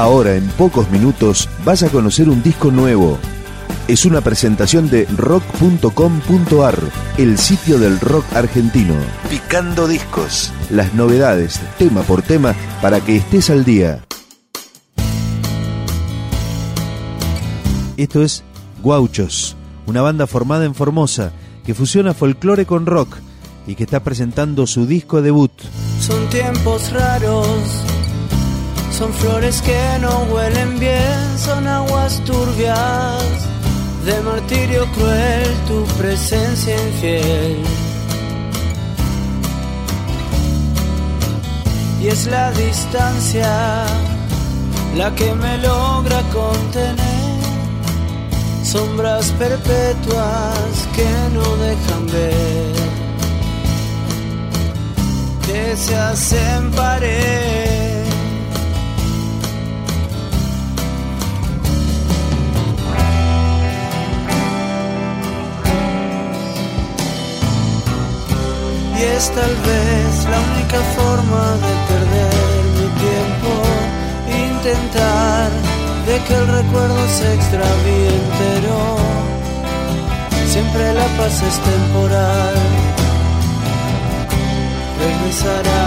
Ahora, en pocos minutos, vas a conocer un disco nuevo. Es una presentación de rock.com.ar, el sitio del rock argentino. Picando discos. Las novedades, tema por tema, para que estés al día. Esto es Guauchos, una banda formada en Formosa que fusiona folclore con rock y que está presentando su disco debut. Son tiempos raros, son flores que no huelen bien, son aguas turbias de martirio cruel, tu presencia infiel. Y es la distancia la que me logra contener sombras perpetuas que no dejan ver, que se hacen pared. Es tal vez la única forma de perder mi tiempo, intentar de que el recuerdo se extravíe entero. Siempre la paz es temporal, regresará.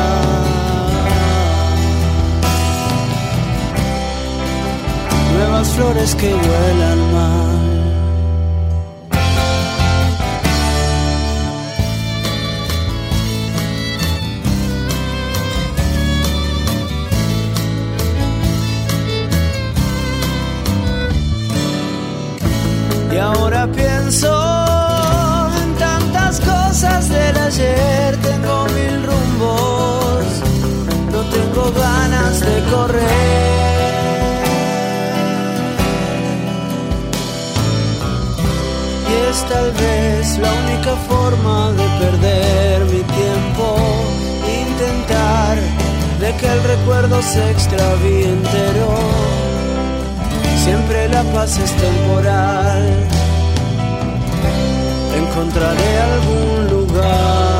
Nuevas flores que huelan mal. Tal vez la única forma de perder mi tiempo, intentar de que el recuerdo se extravíe entero siempre la paz es temporal. Encontraré algún lugar.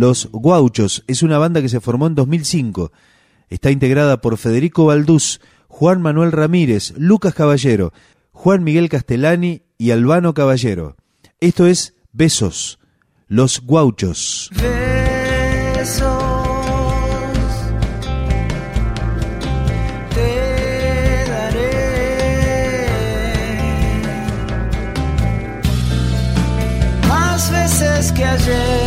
Los Guauchos es una banda que se formó en 2005. Está integrada por Federico Baldús, Juan Manuel Ramírez, Lucas Caballero, Juan Miguel Castellani y Albano Caballero. Esto es Besos, Los Guauchos. Besos que ayer.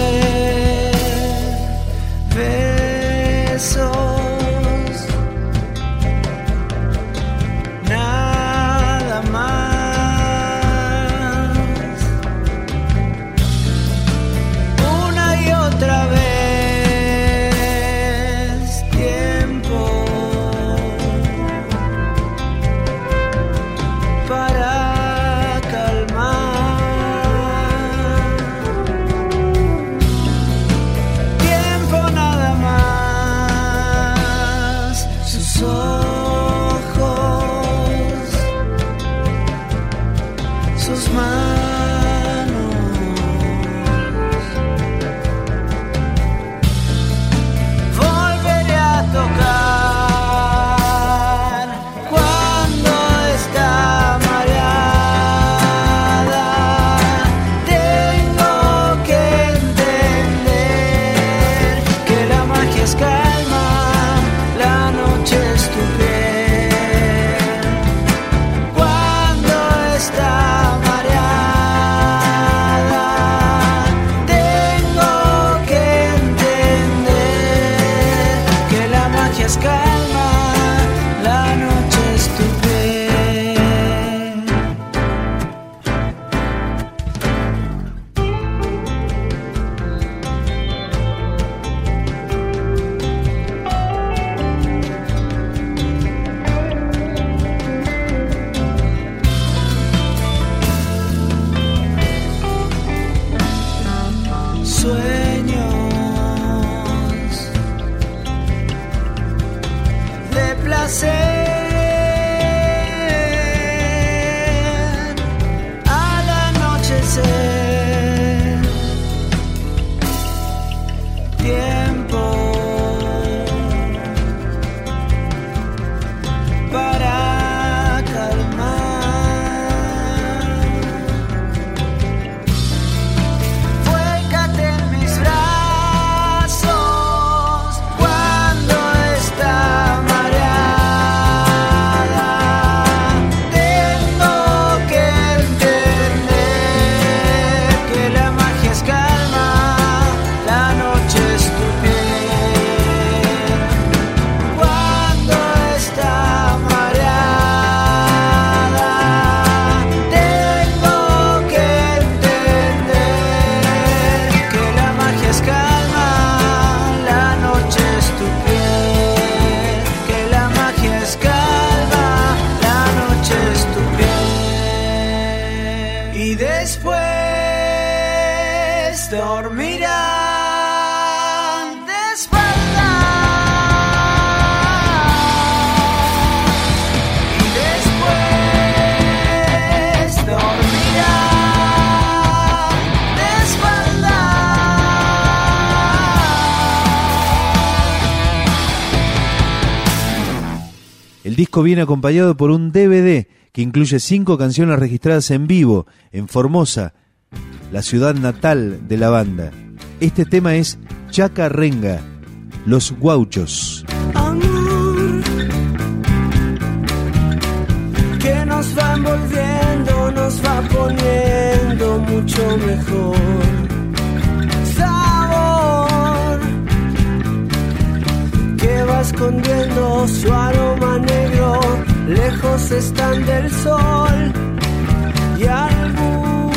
Disco viene acompañado por un DVD que incluye cinco canciones registradas en vivo en Formosa, la ciudad natal de la banda. Este tema es Chaca Renga, Los Guauchos. Escondiendo su aroma negro, lejos están del sol y algunos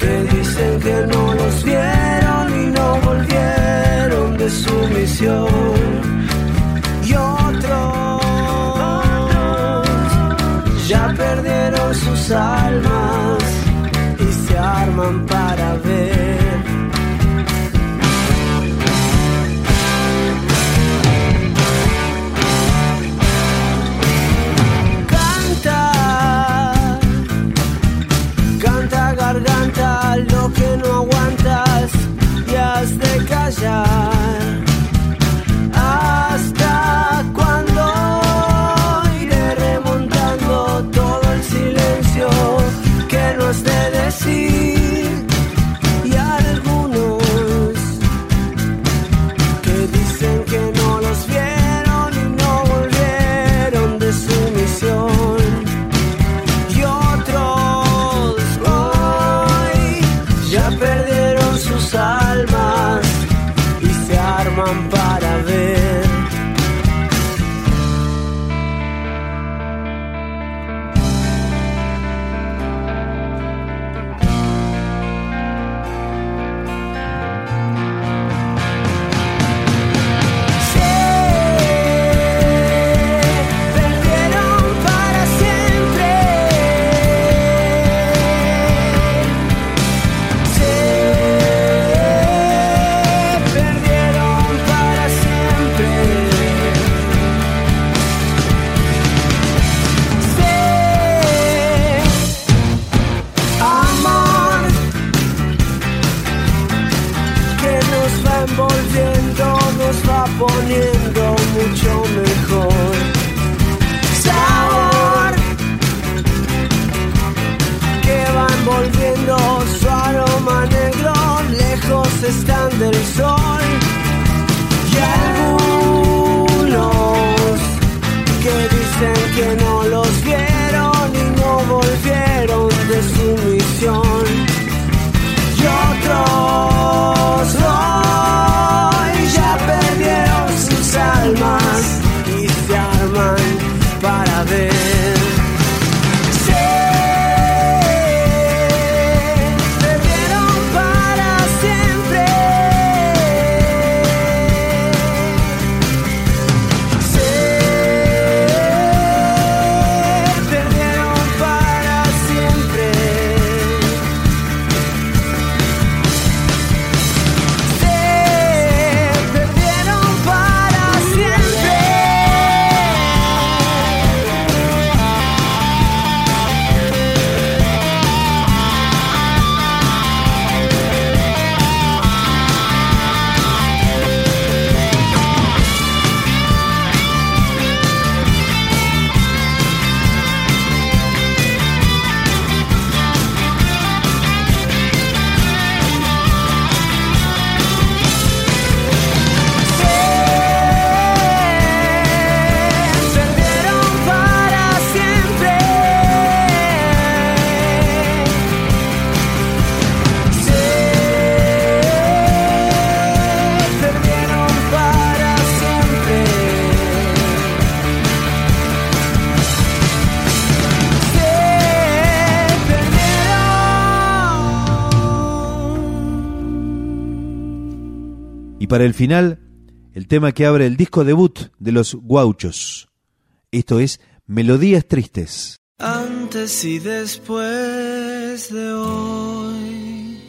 que dicen que no los vieron y no volvieron de su misión dicen que no los vieron y no volvieron de su misión y otros hoy ya perdieron sus almas y se arman para ver. para el final, el tema que abre el disco debut de los guauchos. Esto es Melodías Tristes. Antes y después de hoy,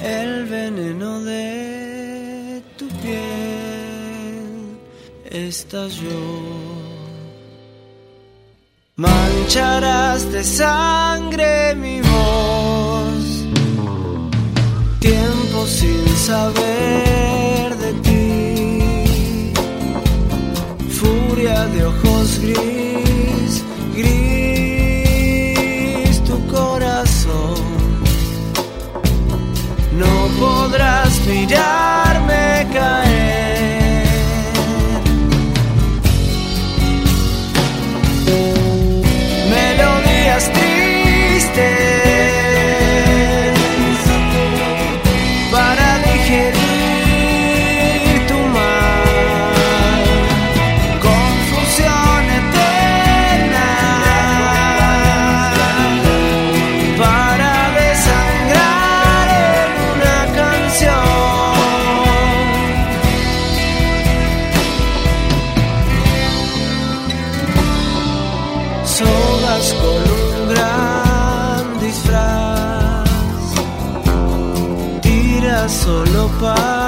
el veneno de tu piel estalló. Mancharás de sangre mi sin saber de ti. Furia de ojos gris, gris tu corazón. No podrás mirar. solo para